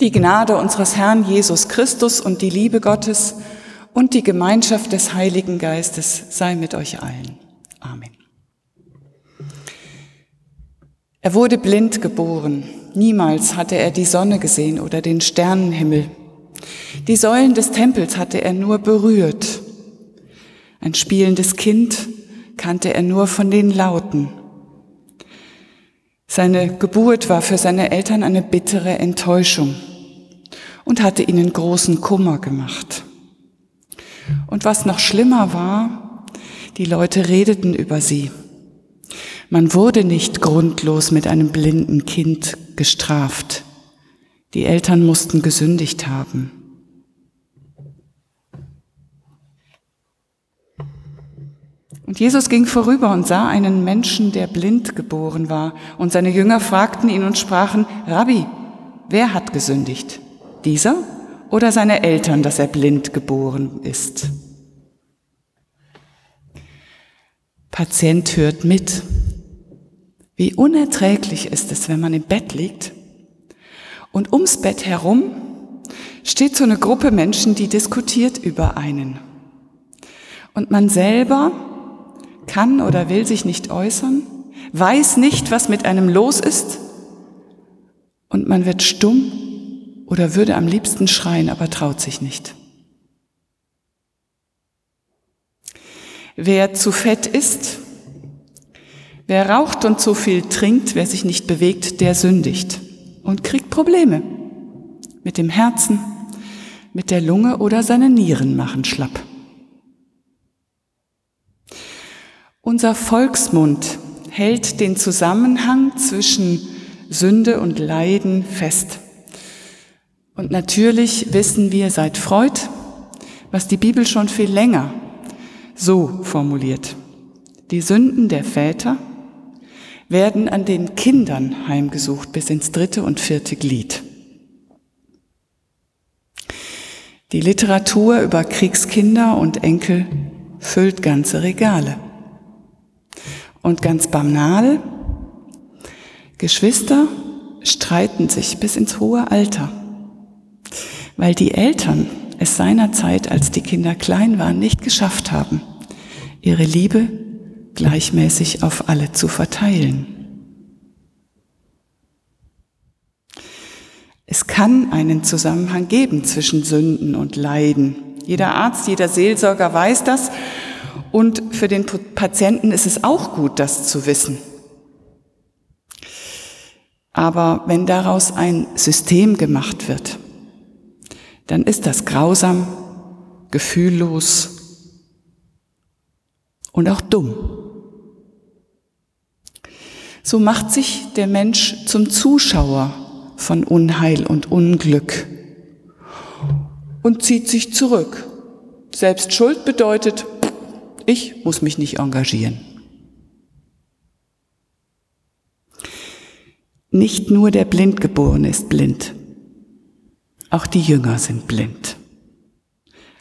Die Gnade unseres Herrn Jesus Christus und die Liebe Gottes und die Gemeinschaft des Heiligen Geistes sei mit euch allen. Amen. Er wurde blind geboren. Niemals hatte er die Sonne gesehen oder den Sternenhimmel. Die Säulen des Tempels hatte er nur berührt. Ein spielendes Kind kannte er nur von den Lauten. Seine Geburt war für seine Eltern eine bittere Enttäuschung und hatte ihnen großen Kummer gemacht. Und was noch schlimmer war, die Leute redeten über sie. Man wurde nicht grundlos mit einem blinden Kind gestraft. Die Eltern mussten gesündigt haben. Und Jesus ging vorüber und sah einen Menschen, der blind geboren war. Und seine Jünger fragten ihn und sprachen, Rabbi, wer hat gesündigt? Dieser oder seine Eltern, dass er blind geboren ist? Patient hört mit. Wie unerträglich ist es, wenn man im Bett liegt und ums Bett herum steht so eine Gruppe Menschen, die diskutiert über einen. Und man selber kann oder will sich nicht äußern, weiß nicht, was mit einem los ist und man wird stumm oder würde am liebsten schreien, aber traut sich nicht. Wer zu fett ist, wer raucht und zu viel trinkt, wer sich nicht bewegt, der sündigt und kriegt Probleme mit dem Herzen, mit der Lunge oder seine Nieren machen schlapp. Unser Volksmund hält den Zusammenhang zwischen Sünde und Leiden fest. Und natürlich wissen wir seit Freud, was die Bibel schon viel länger so formuliert. Die Sünden der Väter werden an den Kindern heimgesucht bis ins dritte und vierte Glied. Die Literatur über Kriegskinder und Enkel füllt ganze Regale. Und ganz banal, Geschwister streiten sich bis ins hohe Alter, weil die Eltern es seinerzeit, als die Kinder klein waren, nicht geschafft haben, ihre Liebe gleichmäßig auf alle zu verteilen. Es kann einen Zusammenhang geben zwischen Sünden und Leiden. Jeder Arzt, jeder Seelsorger weiß das und für den Patienten ist es auch gut, das zu wissen. Aber wenn daraus ein System gemacht wird, dann ist das grausam, gefühllos und auch dumm. So macht sich der Mensch zum Zuschauer von Unheil und Unglück und zieht sich zurück. Selbst Schuld bedeutet, ich muss mich nicht engagieren. Nicht nur der Blindgeborene ist blind, auch die Jünger sind blind.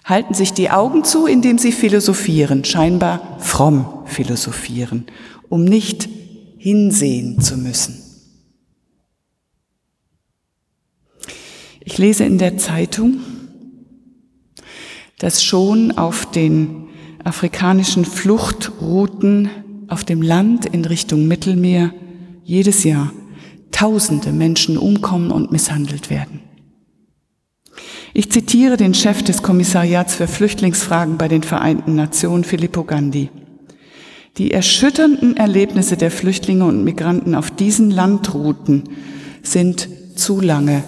Halten sich die Augen zu, indem sie philosophieren, scheinbar fromm philosophieren, um nicht hinsehen zu müssen. Ich lese in der Zeitung, dass schon auf den afrikanischen Fluchtrouten auf dem Land in Richtung Mittelmeer jedes Jahr Tausende Menschen umkommen und misshandelt werden. Ich zitiere den Chef des Kommissariats für Flüchtlingsfragen bei den Vereinten Nationen, Filippo Gandhi. Die erschütternden Erlebnisse der Flüchtlinge und Migranten auf diesen Landrouten sind zu lange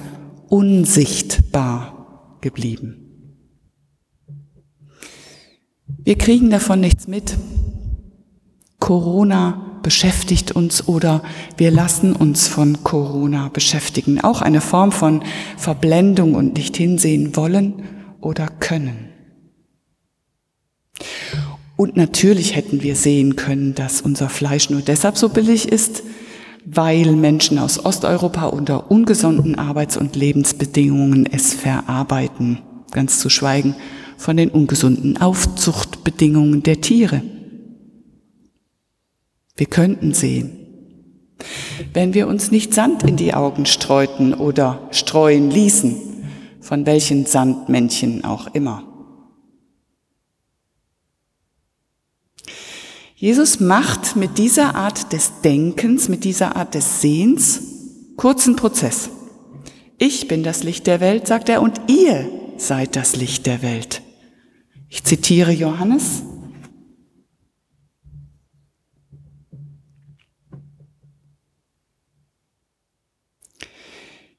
unsichtbar geblieben. Wir kriegen davon nichts mit. Corona beschäftigt uns oder wir lassen uns von Corona beschäftigen. Auch eine Form von Verblendung und nicht hinsehen wollen oder können. Und natürlich hätten wir sehen können, dass unser Fleisch nur deshalb so billig ist, weil Menschen aus Osteuropa unter ungesunden Arbeits- und Lebensbedingungen es verarbeiten, ganz zu schweigen von den ungesunden Aufzuchtbedingungen der Tiere. Wir könnten sehen, Wenn wir uns nicht Sand in die Augen streuten oder streuen ließen, von welchen Sandmännchen auch immer. Jesus macht mit dieser Art des Denkens, mit dieser Art des Sehens kurzen Prozess. Ich bin das Licht der Welt, sagt er, und ihr seid das Licht der Welt. Ich zitiere Johannes.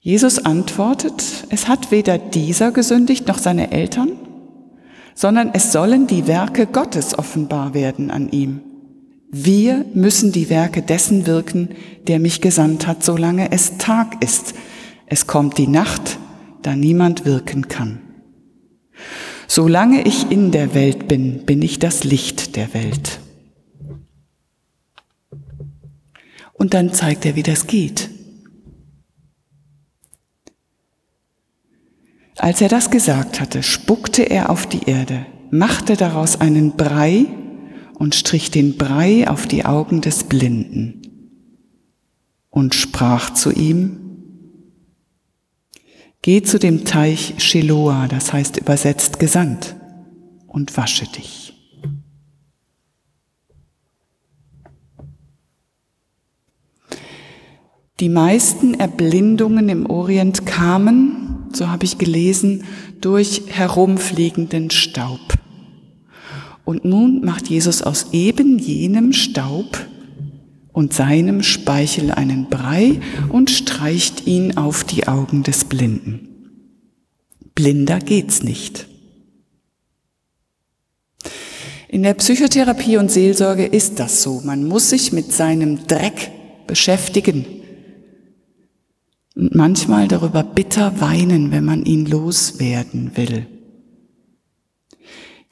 Jesus antwortet, es hat weder dieser gesündigt noch seine Eltern, sondern es sollen die Werke Gottes offenbar werden an ihm. Wir müssen die Werke dessen wirken, der mich gesandt hat, solange es Tag ist. Es kommt die Nacht, da niemand wirken kann. Solange ich in der Welt bin, bin ich das Licht der Welt. Und dann zeigt er, wie das geht. Als er das gesagt hatte, spuckte er auf die Erde, machte daraus einen Brei und strich den Brei auf die Augen des Blinden und sprach zu ihm, Geh zu dem Teich Shiloah, das heißt übersetzt gesandt, und wasche dich. Die meisten Erblindungen im Orient kamen, so habe ich gelesen, durch herumfliegenden Staub. Und nun macht Jesus aus eben jenem Staub und seinem Speichel einen Brei und streicht ihn auf die Augen des Blinden. Blinder geht's nicht. In der Psychotherapie und Seelsorge ist das so. Man muss sich mit seinem Dreck beschäftigen und manchmal darüber bitter weinen, wenn man ihn loswerden will.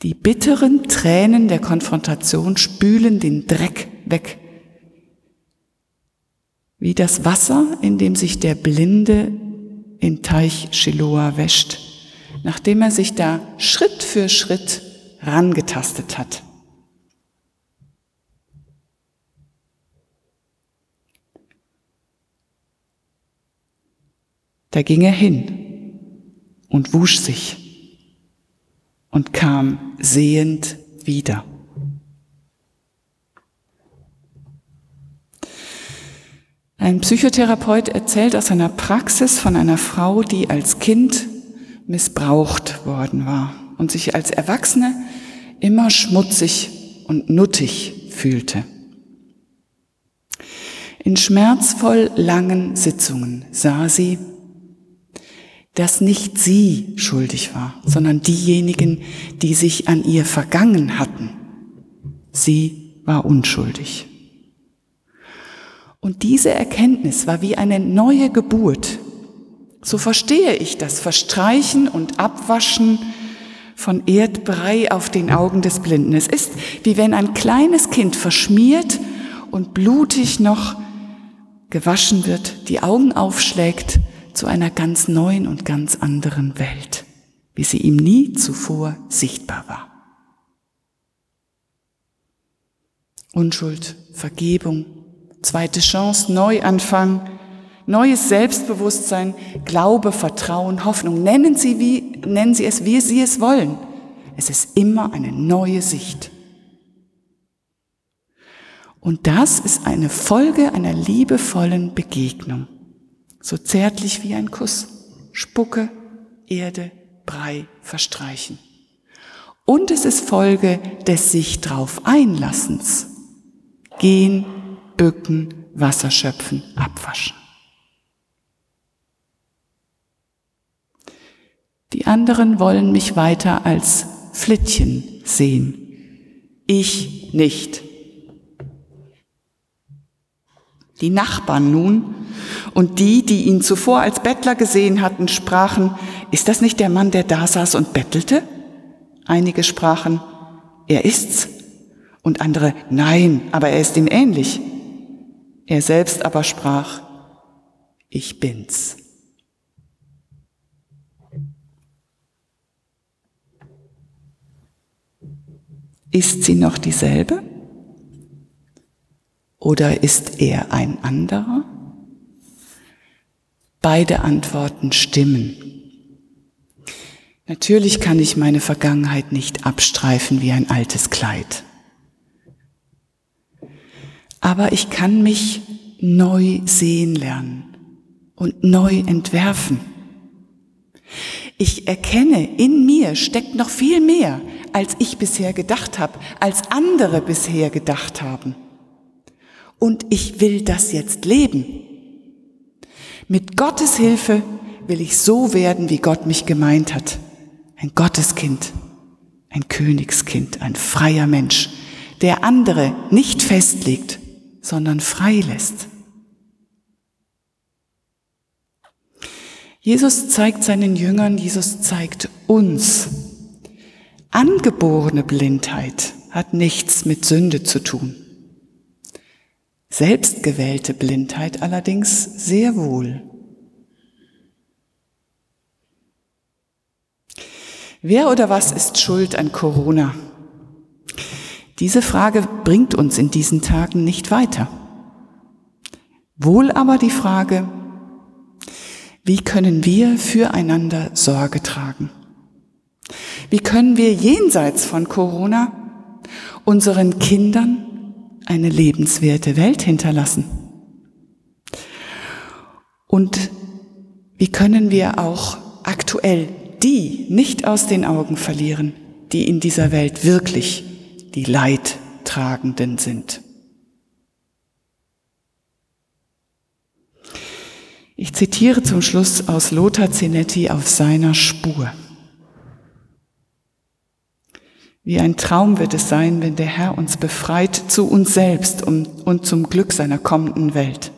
Die bitteren Tränen der Konfrontation spülen den Dreck weg wie das Wasser, in dem sich der Blinde in Teich Shiloah wäscht, nachdem er sich da Schritt für Schritt rangetastet hat. Da ging er hin und wusch sich und kam sehend wieder. Ein Psychotherapeut erzählt aus seiner Praxis von einer Frau, die als Kind missbraucht worden war und sich als Erwachsene immer schmutzig und nuttig fühlte. In schmerzvoll langen Sitzungen sah sie, dass nicht sie schuldig war, sondern diejenigen, die sich an ihr vergangen hatten. Sie war unschuldig. Und diese Erkenntnis war wie eine neue Geburt. So verstehe ich das Verstreichen und Abwaschen von Erdbrei auf den Augen des Blinden. Es ist wie wenn ein kleines Kind verschmiert und blutig noch gewaschen wird, die Augen aufschlägt zu einer ganz neuen und ganz anderen Welt, wie sie ihm nie zuvor sichtbar war. Unschuld, Vergebung, zweite Chance, Neuanfang, neues Selbstbewusstsein, Glaube, Vertrauen, Hoffnung. Nennen Sie, wie, nennen Sie es, wie Sie es wollen. Es ist immer eine neue Sicht. Und das ist eine Folge einer liebevollen Begegnung. So zärtlich wie ein Kuss. Spucke, Erde, Brei verstreichen. Und es ist Folge des sich drauf Einlassens. Gehen, bücken, Wasser schöpfen, abwaschen. Die anderen wollen mich weiter als Flittchen sehen. Ich nicht. Die Nachbarn nun und die, die ihn zuvor als Bettler gesehen hatten, sprachen, ist das nicht der Mann, der da saß und bettelte? Einige sprachen, er ist's. Und andere, nein, aber er ist ihm ähnlich. Er selbst aber sprach, ich bin's. Ist sie noch dieselbe? Oder ist er ein anderer? Beide Antworten stimmen. Natürlich kann ich meine Vergangenheit nicht abstreifen wie ein altes Kleid. Aber ich kann mich neu sehen lernen und neu entwerfen. Ich erkenne, in mir steckt noch viel mehr, als ich bisher gedacht habe, als andere bisher gedacht haben. Und ich will das jetzt leben. Mit Gottes Hilfe will ich so werden, wie Gott mich gemeint hat ein Gotteskind, ein Königskind, ein freier Mensch, der andere nicht festlegt, sondern frei lässt. Jesus zeigt seinen Jüngern, Jesus zeigt uns. Angeborene Blindheit hat nichts mit Sünde zu tun. Selbstgewählte Blindheit allerdings sehr wohl. Wer oder was ist schuld an Corona? Diese Frage bringt uns in diesen Tagen nicht weiter. Wohl aber die Frage, wie können wir füreinander Sorge tragen? Wie können wir jenseits von Corona unseren Kindern eine lebenswerte Welt hinterlassen? Und wie können wir auch aktuell die nicht aus den Augen verlieren, die in dieser Welt wirklich die Leidtragenden sind. Ich zitiere zum Schluss aus Lothar Zinetti auf seiner Spur. Wie ein Traum wird es sein, wenn der Herr uns befreit zu uns selbst und zum Glück seiner kommenden Welt.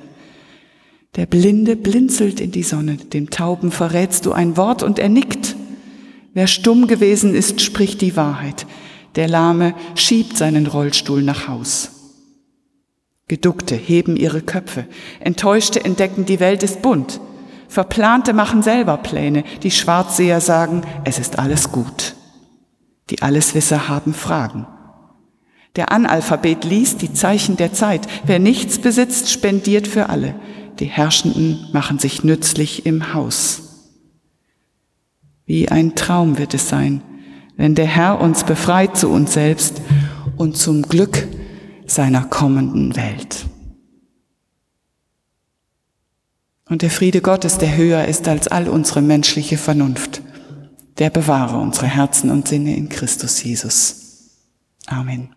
Der Blinde blinzelt in die Sonne, dem Tauben verrätst du ein Wort und er nickt. Wer stumm gewesen ist, spricht die Wahrheit. Der Lahme schiebt seinen Rollstuhl nach Haus. Geduckte heben ihre Köpfe, Enttäuschte entdecken, die Welt ist bunt. Verplante machen selber Pläne, die Schwarzseher sagen, es ist alles gut. Die Alleswisser haben Fragen. Der Analphabet liest die Zeichen der Zeit. Wer nichts besitzt, spendiert für alle. Die Herrschenden machen sich nützlich im Haus. Wie ein Traum wird es sein, wenn der Herr uns befreit zu uns selbst und zum Glück seiner kommenden Welt. Und der Friede Gottes, der höher ist als all unsere menschliche Vernunft, der bewahre unsere Herzen und Sinne in Christus Jesus. Amen.